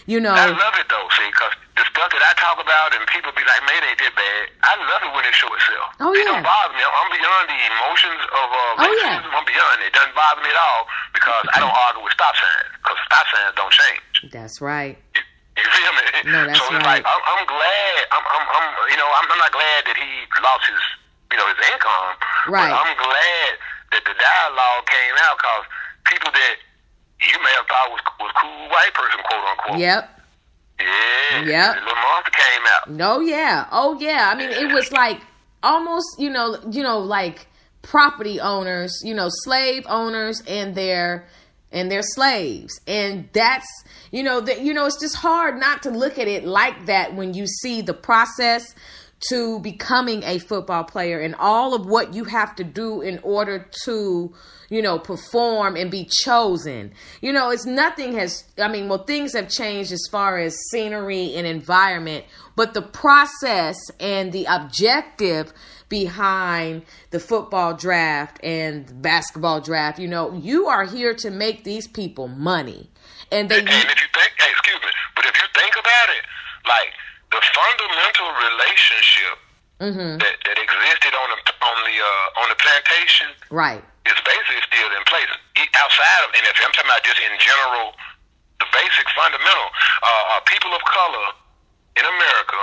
You know. I love it though, see, because the stuff that I talk about and people be like, man, they did bad. I love it when it show itself. Oh, It yeah. don't bother me. I'm beyond the emotions of uh, Oh, yeah. I'm beyond it. It doesn't bother me at all because I don't argue with stop signs because stop signs don't change. That's right. You, you feel me? No, that's so it's right. like I'm, I'm glad. I'm, I'm, I'm, you know, I'm, I'm not glad that he lost his, you know, his income. Right. But I'm glad that the dialogue came out because people that you may have thought was was cool white person, quote unquote. Yep. Yeah. Yep. Little monster came out. Oh yeah. Oh yeah. I mean, it was like almost, you know, you know, like property owners, you know, slave owners and their and their slaves. And that's, you know, that you know, it's just hard not to look at it like that when you see the process to becoming a football player and all of what you have to do in order to you know perform and be chosen. You know it's nothing has i mean well things have changed as far as scenery and environment but the process and the objective behind the football draft and basketball draft you know you are here to make these people money. And they And if you think, excuse me, but if you think about it, like the fundamental relationship Mm-hmm. that, that existed on the on the uh, on the plantation right is basically still in place. Outside of NFL, I'm talking about just in general, the basic fundamental. Uh, uh, people of color in America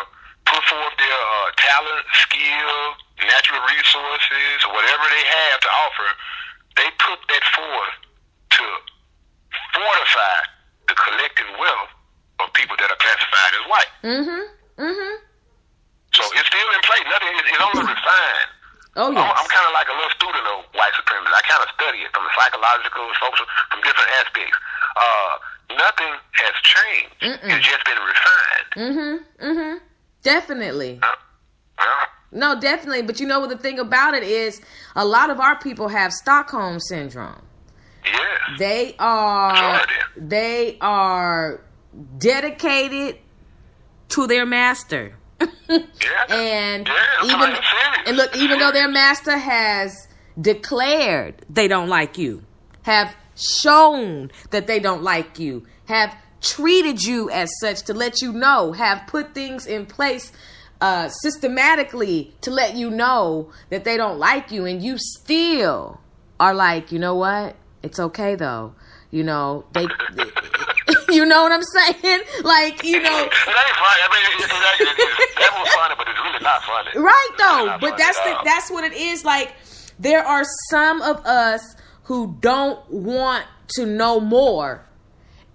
put forth their uh, talent, skill, natural resources, whatever they have to offer. They put that forth to fortify the collective wealth of people that are classified as white. mm-hmm mm-hmm So it's still in place. Nothing. It's, it's only refined. oh I'm, I'm kind of like a little student of white supremacy. I kind of study it from the psychological, social, from different aspects. Uh, nothing has changed. It's just been refined. mm-hmm mm-hmm definitely Uh, uh, No, definitely. But you know what the thing about it is a lot of our people have Stockholm syndrome. yes. They are they are dedicated to their master. Yeah. *laughs* and Yeah, even and look, even though their master has declared they don't like you, have shown that they don't like you, have treated you as such to let you know, have put things in place uh, systematically to let you know that they don't like you, and you still are like, you know what? It's okay though. You know they. *laughs* you know what I'm saying? *laughs* Like you know. It ain't funny. I mean, that was funny, but it's really not funny. right though not but that's the that's what it is like there are some of us who don't want to know more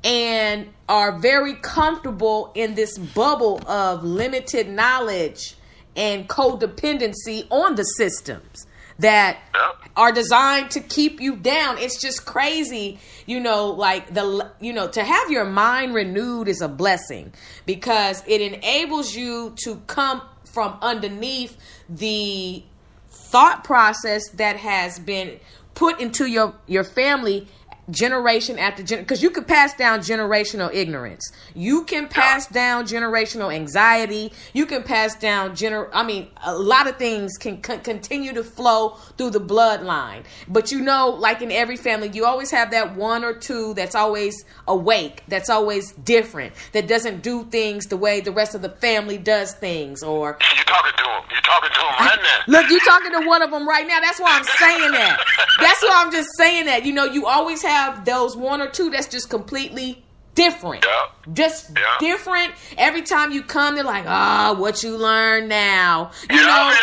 and are very comfortable in this bubble of limited knowledge and codependency on the systems that Yep. are designed to keep you down. It's just crazy, you know, like the you know, to have your mind renewed is a blessing because it enables you to come from underneath the thought process that has been put into your your family generation after generation because you can pass down generational ignorance you can pass down generational anxiety you can pass down gener i mean a lot of things can con- continue to flow through the bloodline but you know like in every family you always have that one or two that's always awake that's always different that doesn't do things the way the rest of the family does things or *laughs* You talking to him? You talking to him right now? Look, you talking to one of them right now. That's why I'm saying that. That's why I'm just saying that. You know, you always have those one or two that's just completely different. Just different. Every time you come, they're like, ah, what you learn now. You know,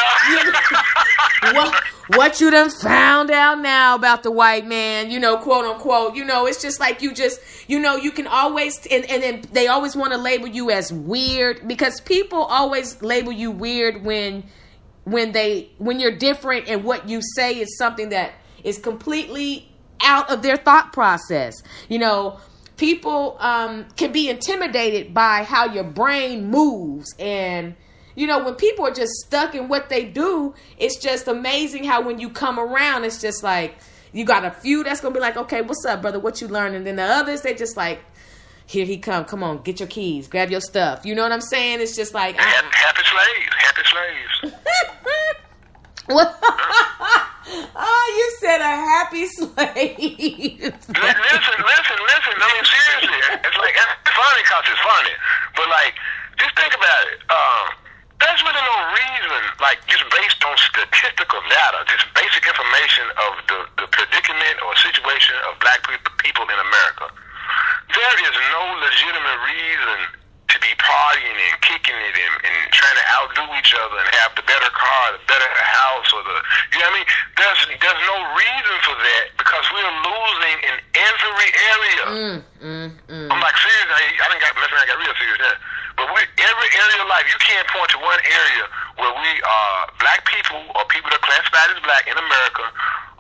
*laughs* what what you done found out now about the white man, you know, quote unquote. You know, it's just like you just, you know, you can always and, and then they always want to label you as weird because people always label you weird when when they when you're different and what you say is something that is completely out of their thought process. You know, people um, can be intimidated by how your brain moves. And you know when people are just stuck in what they do it's just amazing how when you come around it's just like you got a few that's gonna be like okay what's up brother? What you learned and then the others they just like here he come. Come on get your keys. Grab your stuff. You know what i'm saying? It's just like Happy, happy slaves. Happy slaves. *laughs* what oh you said a happy *laughs* slave listen, listen, listen. I mean, seriously, it's like funny because it's funny. But like, just think about it. Um, there's really no reason, like just based on statistical data, just basic information of the, the predicament or situation of black people in America. There is no legitimate reason be partying and kicking it and, and trying to outdo each other and have the better car, the better house, or the you know what I mean. There's there's no reason for that because we're losing in every area. Mm, mm, mm. I'm like serious. I, I didn't got I got real serious now. But we every area of life, you can't point to one area where we are black people or people that are classified as black in America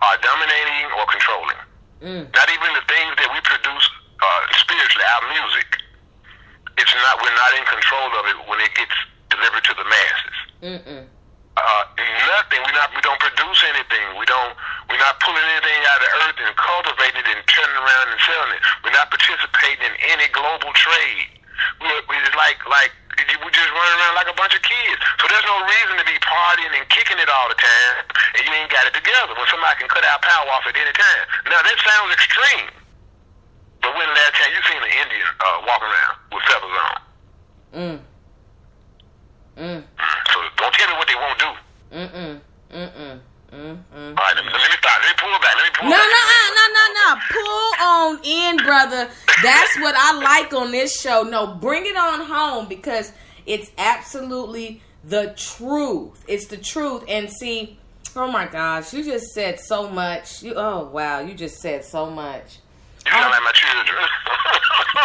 are dominating or controlling. Mm. Not even the things that we produce uh, spiritually, our music. It's not we're not in control of it when it gets delivered to the masses. Mm-mm. Uh, nothing. We not we don't produce anything. We don't we're not pulling anything out of the earth and cultivating it and turning around and selling it. We're not participating in any global trade. We're, we're like like we just running around like a bunch of kids. So there's no reason to be partying and kicking it all the time, and you ain't got it together when somebody can cut our power off at any time. Now that sounds extreme, but when the last time you seen an Indian uh, walk around with feathers on? Mm. Mm. So don't tell me what they won't do. Mm-mm. Mm-mm. Mm-mm. All right, let me, let me stop. Let me pull back. Let me pull No, back. no, no, no, no. Pull on in, brother. That's what I like on this show. No, bring it on home because it's absolutely the truth. It's the truth. And see, oh my gosh, you just said so much. You, oh wow, you just said so much. You sound like my children.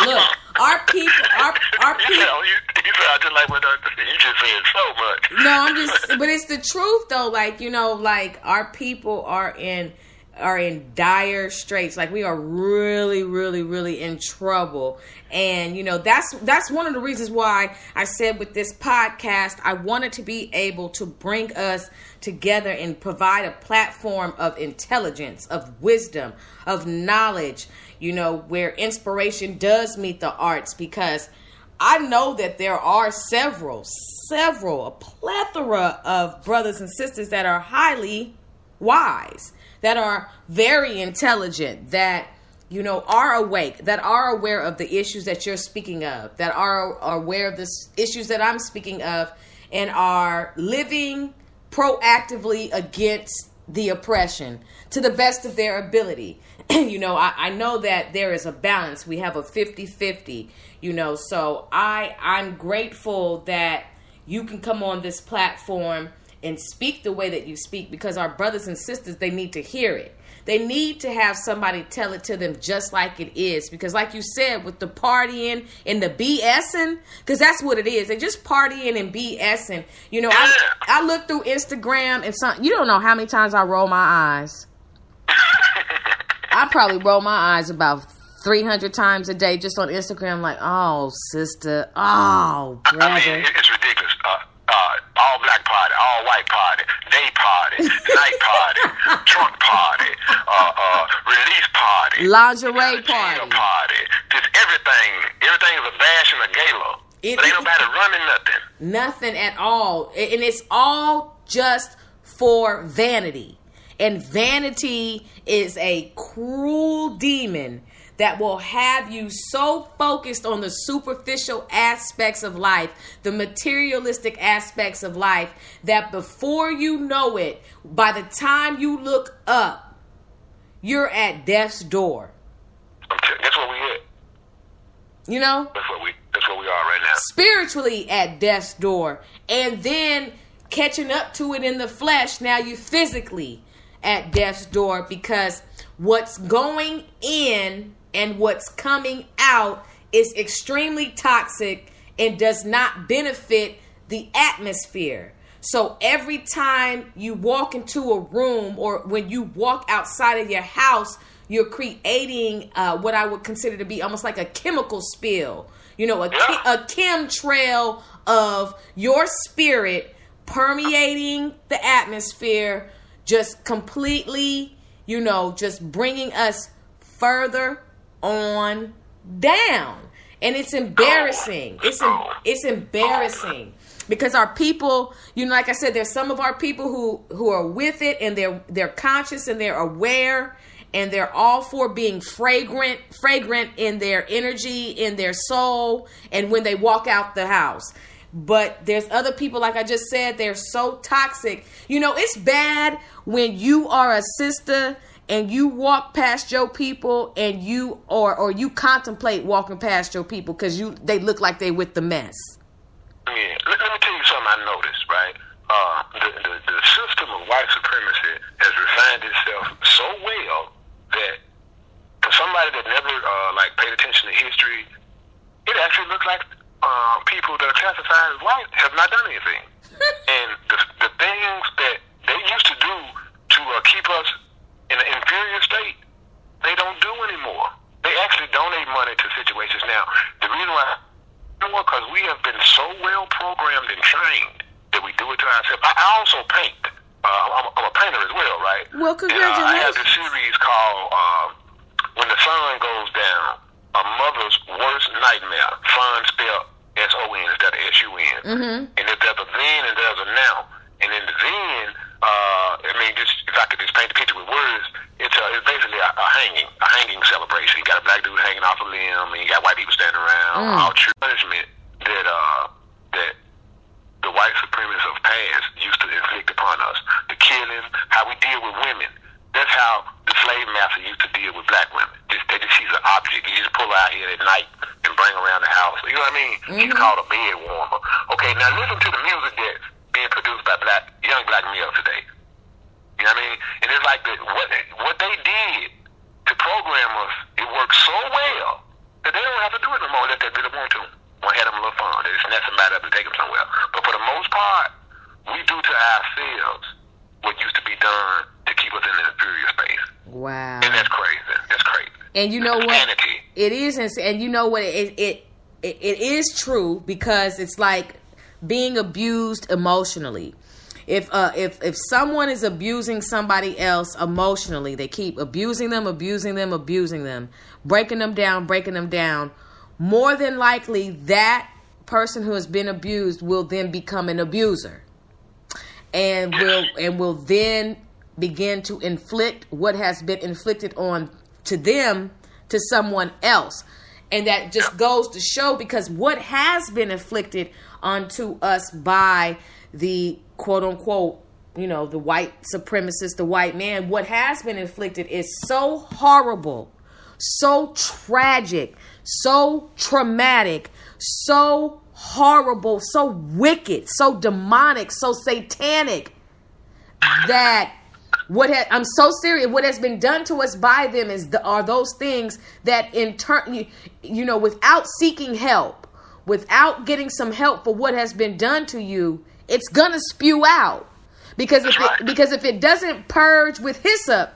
Look, our people, our our You people. sound, you, you sound just like what uh, you just said so much. No, I'm just, but it's the truth though. Like you know, like our people are in are in dire straits. Like we are really, really, really in trouble. And you know, that's that's one of the reasons why I said with this podcast, I wanted to be able to bring us together and provide a platform of intelligence, of wisdom, of knowledge. You know, where inspiration does meet the arts, because I know that there are several, several, a plethora of brothers and sisters that are highly wise, that are very intelligent, that you know are awake, that are aware of the issues that you're speaking of, that are, are aware of the issues that I'm speaking of, and are living proactively against the oppression to the best of their ability. *clears throat* you know, I, I know that there is a balance. We have a 50-50, you know, so I I'm grateful that you can come on this platform and speak the way that you speak because our brothers and sisters they need to hear it. They need to have somebody tell it to them just like it is because like you said with the partying and the BSing cuz that's what it is. They just partying and BSing. You know, I I look through Instagram and some you don't know how many times I roll my eyes. *laughs* I probably roll my eyes about 300 times a day just on Instagram like, "Oh, sister. Oh, brother. I mean, brother." it's ridiculous. Uh, uh, all black party, all white party, day party, night party, *laughs* trunk party, uh, uh, release party, Lingerie party. party. Just everything. Everything is a bash and a gala. It- but ain't nobody running nothing. Nothing at all. And it's all just for vanity. And vanity is a cruel demon that will have you so focused on the superficial aspects of life, the materialistic aspects of life, that before you know it, by the time you look up, you're at death's door. That's what we at. You know? That's what we. That's what we are right now. spiritually at death's door and then catching up to it in the flesh now you physically at death's door because what's going in and what's coming out is extremely toxic and does not benefit the atmosphere so every time you walk into a room or when you walk outside of your house you're creating uh, what I would consider to be almost like a chemical spill. You know, a, a chemtrail of your spirit permeating the atmosphere, just completely, you know, just bringing us further on down. And it's embarrassing. It's it's embarrassing because our people, you know, like I said, there's some of our people who who are with it and they're they're conscious and they're aware and they're all for being fragrant, fragrant in their energy, in their soul, and when they walk out the house. But there's other people, like I just said, they're so toxic. You know, it's bad when you are a sister and you walk past your people and you or or you contemplate walking past your people because you they look like they with the mess. Yeah, let, let me tell you something I noticed, right? Uh, the, the, the system of white supremacy has refined itself so well that for somebody that never uh, like paid attention to history, it actually looks like uh, people that are classified as white have not done anything. *laughs* and the, the things that they used to do to uh, keep us in an inferior state, they don't do anymore. They actually donate money to situations now. The reason why, because we have been so well programmed and trained that we do it to ourselves. I, I also paint. Uh, I'm, I'm a painter as well, right? Well, congratulations. And, uh, I have this series called uh, When the Sun Goes Down, A Mother's Worst Nightmare. Fun spelled S-O-N instead of S-U-N. Mm-hmm. And if there's a then and there's a now. And in the then, uh, I mean, just if I could just paint the picture with words, it's, uh, it's basically a, a hanging, a hanging celebration. You got a black dude hanging off a limb, and you got white people standing around. Mm. All true punishment that uh, that the white supremacists of past used to inflict upon us. The killing, how we deal with women. That's how the slave master used to deal with black women. Just they just she's an object. You just pull her out here at night and bring her around the house. You know what I mean? She's called a bed warmer. Okay, now listen to the music that's being produced by black young black males today. You know what I mean? And it's like the, what what they did to program us, it works so well that they don't have to do it no more unless they really want to. Want to have them a little fun. They just snatch somebody up and take them somewhere. But for the most part, we do to ourselves what used to be done to keep us in an inferior space. Wow. And that's crazy. That's crazy. And you know That's what? Insanity. And you know what? It it it, it is true because it's like being abused emotionally. If uh if if someone is abusing somebody else emotionally, they keep abusing them, abusing them, abusing them, breaking them down, breaking them down. More than likely, that person who has been abused will then become an abuser and will and will then begin to inflict what has been inflicted on to them to someone else. And that just goes to show because what has been inflicted onto us by the quote unquote you know the white supremacist the white man what has been inflicted is so horrible so tragic so traumatic so horrible so wicked so demonic so satanic that what ha- I'm so serious. What has been done to us by them is the, are those things that in turn, you, you know, without seeking help, without getting some help for what has been done to you, it's gonna spew out. Because if it, because if it doesn't purge with hyssop,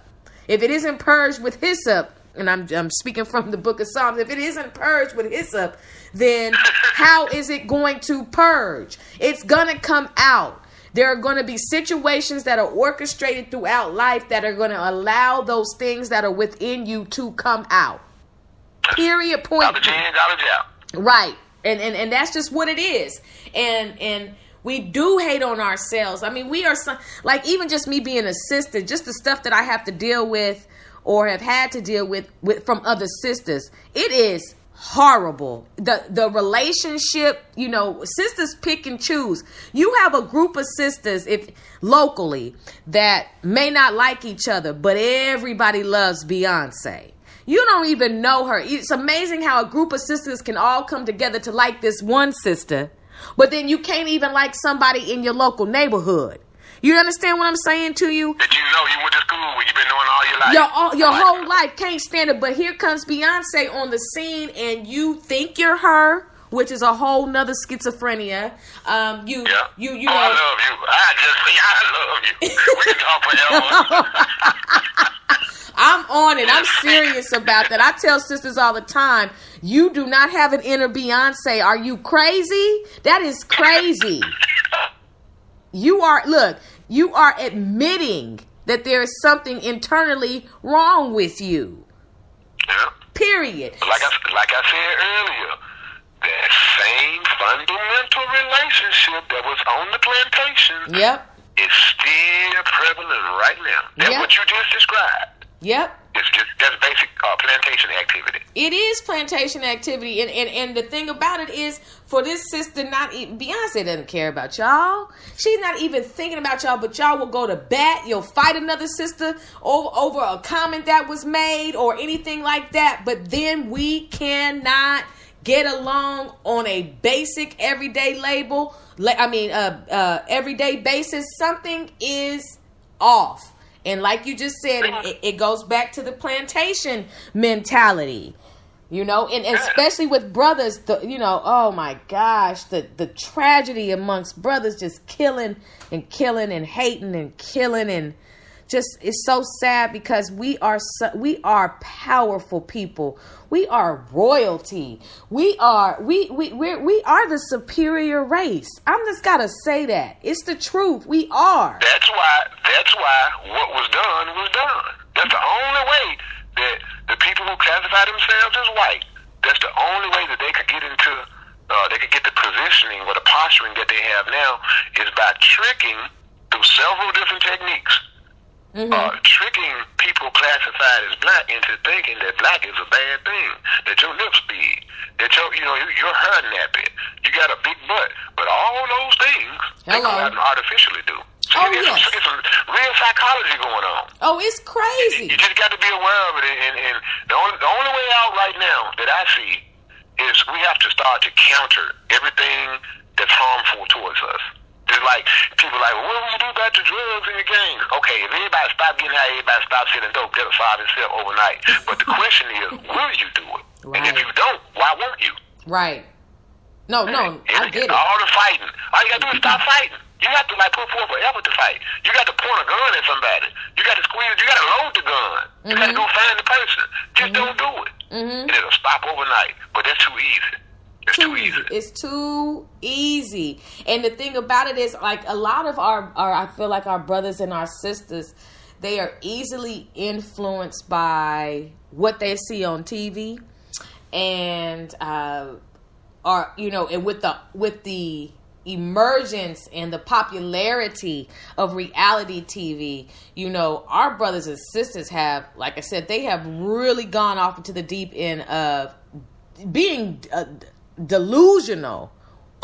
if it isn't purged with hyssop, and I'm I'm speaking from the book of Psalms, if it isn't purged with hyssop, then how is it going to purge? It's gonna come out. There are going to be situations that are orchestrated throughout life that are going to allow those things that are within you to come out. Period. Point. Garbage in, garbage out. Right. And, and and that's just what it is. And and we do hate on ourselves. I mean, we are some, like even just me being a sister, just the stuff that I have to deal with or have had to deal with, with from other sisters. It is horrible. The the relationship, you know, sisters pick and choose. You have a group of sisters if locally that may not like each other, but everybody loves Beyonce. You don't even know her. It's amazing how a group of sisters can all come together to like this one sister, but then you can't even like somebody in your local neighborhood. You understand what I'm saying to you? That you know you went to school with, you've been doing all your life. Your all, your whole life can't stand it, but here comes Beyonce on the scene, and you think you're her, which is a whole nother schizophrenia. Um, you Yeah. you you oh. I love you. I just, yeah, I love you. we can talk forever. *laughs* I'm on it. I'm serious about that. I tell sisters all the time, you do not have an inner Beyonce. Are you crazy? That is crazy. You are, look, you are admitting that there is something internally wrong with you. yeah. Period. Like I, like I said earlier, that same fundamental relationship that was on the plantation Yep. is still prevalent right now. That's Yeah. what you just described. Yep. It's just that's basic uh, plantation activity. It is plantation activity, and, and and the thing about it is, for this sister, not even, Beyonce doesn't care about y'all. She's not even thinking about y'all, but y'all will go to bat. You'll fight another sister over over a comment that was made or anything like that. But then we cannot get along on a basic everyday label. I mean, uh, uh, everyday basis. Something is off. And like you just said, it, it goes back to the plantation mentality you know? And, especially with brothers the you know oh my gosh the the tragedy amongst brothers just killing and killing and hating and killing and just it's so sad because we are so, we are powerful people we are royalty. We are we we we we are the superior race. I'm just gotta say that. It's the truth. We are. That's why that's why what was done was done. That's the only way that the people who classify themselves as white, that's the only way that they could get into, uh, they could get the positioning or the posturing that they have now is by tricking through several different techniques. Mm-hmm. Uh, tricking people classified as black into thinking that black is a bad thing, that your lips big, that your you know you, your hair nappy, you got a big butt, but all those things Hello. they go out and artificially do. So oh, yes. Some, some real psychology going on. Oh, it's crazy. You, you just got to be aware of it. And, and the, only, the only way out right now that I see is we have to start to counter everything that's harmful towards us. Just like people like, well, what will you do about the drugs in your gangs? Okay, if everybody stop getting high, everybody stop selling dope, that'll solve itself overnight. But the question is, will you do it? Right. And if you don't, why won't you? Right. No, no, I get it. All the fighting. All you gotta do is stop fighting. You have to like put forth an effort to fight. You got to point a gun at somebody. You got to squeeze. You got to load the gun. You mm-hmm. got to go find the person. Just mm-hmm. don't do it, mm-hmm. and it'll stop overnight. But that's too easy. It's too, too easy. It's too easy. And the thing about it is, like a lot of our, our, I feel like our brothers and our sisters, they are easily influenced by what they see on TV, and uh, are you know, and with the with the emergence and the popularity of reality TV, you know, our brothers and sisters have, like I said, they have really gone off into the deep end of being uh, delusional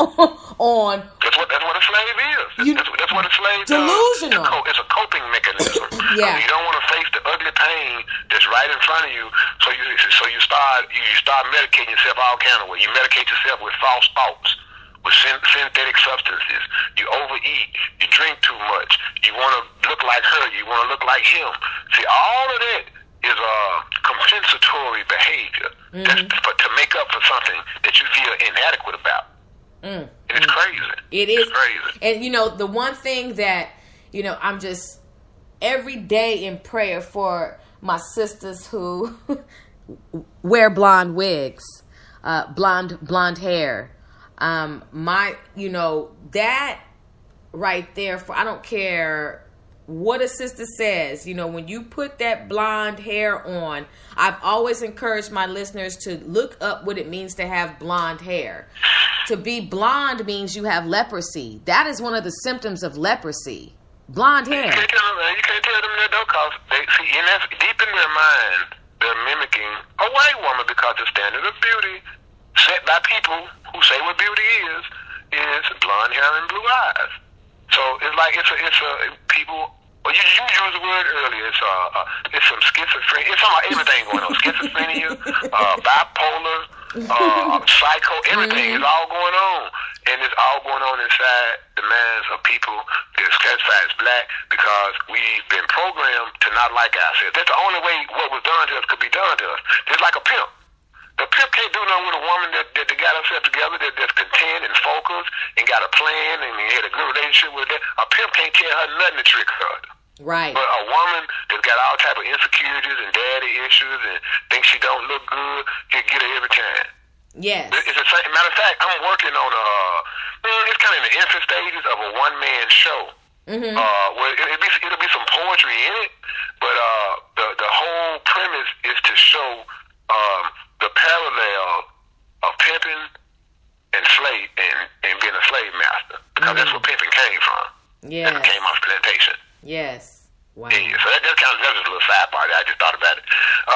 *laughs* on. That's what that's what a slave is. You, that's, that's, what a slave delusional. Does. It's, a, coping mechanism. *coughs* yeah. you don't want to face the ugly pain that's right in front of you, so you so you start you start medicating yourself all kind of way. You medicate yourself with false thoughts with synthetic substances. You overeat. You drink too much. You want to look like her. You want to look like him. See, all of that is a compensatory behavior mm-hmm. that's for, to make up for something that you feel inadequate about. Mm. It's crazy. It is it's crazy. And you know, the one thing that you know, I'm just every day in prayer for my sisters who *laughs* wear blonde wigs, uh, blonde blonde hair, um, my, you know, that right there for, I don't care what a sister says, you know, when you put that blonde hair on, I've always encouraged my listeners to look up what it means to have blonde hair. To be blonde means you have leprosy. That is one of the symptoms of leprosy. Blonde hair. You can't tell them, you can't tell them that though, because they see in that, deep in their mind, they're mimicking a white woman because the standard of beauty set by people who say what beauty is, is blonde hair and blue eyes. So it's like it's a it's a people. Well, you, you used the word earlier. It's uh, uh it's some schizophrenia. It's about everything going on. Schizophrenia, *laughs* uh, bipolar, uh, psycho. Everything mm-hmm. is all going on, and it's all going on inside the minds of people that's classified as black because we've been programmed to not like ourselves. That's the only way what was done to us could be done to us. Just like a pimp. The pimp can't do nothing with a woman that, that, that got herself together, that, that's content and focused and got a plan and had a good relationship with her. A pimp can't tell her nothing to trick her. Right. But a woman that's got all type of insecurities and daddy issues and thinks she don't look good, can get her every time. Yes. It's the same. Matter of fact, I'm working on a. Uh, it's kind of in the infant stages of a one man show. Mm-hmm. Uh, where it, will be it'll be some poetry in it, but uh, the the whole premise is to show um, the parallel of pimping and slave and, and being a slave master because mm. that's where pimping came from. Yeah, it came off plantation. Yes. Wow. Yeah, so that, that's kind of that's just a little side part. I just thought about it. Uh,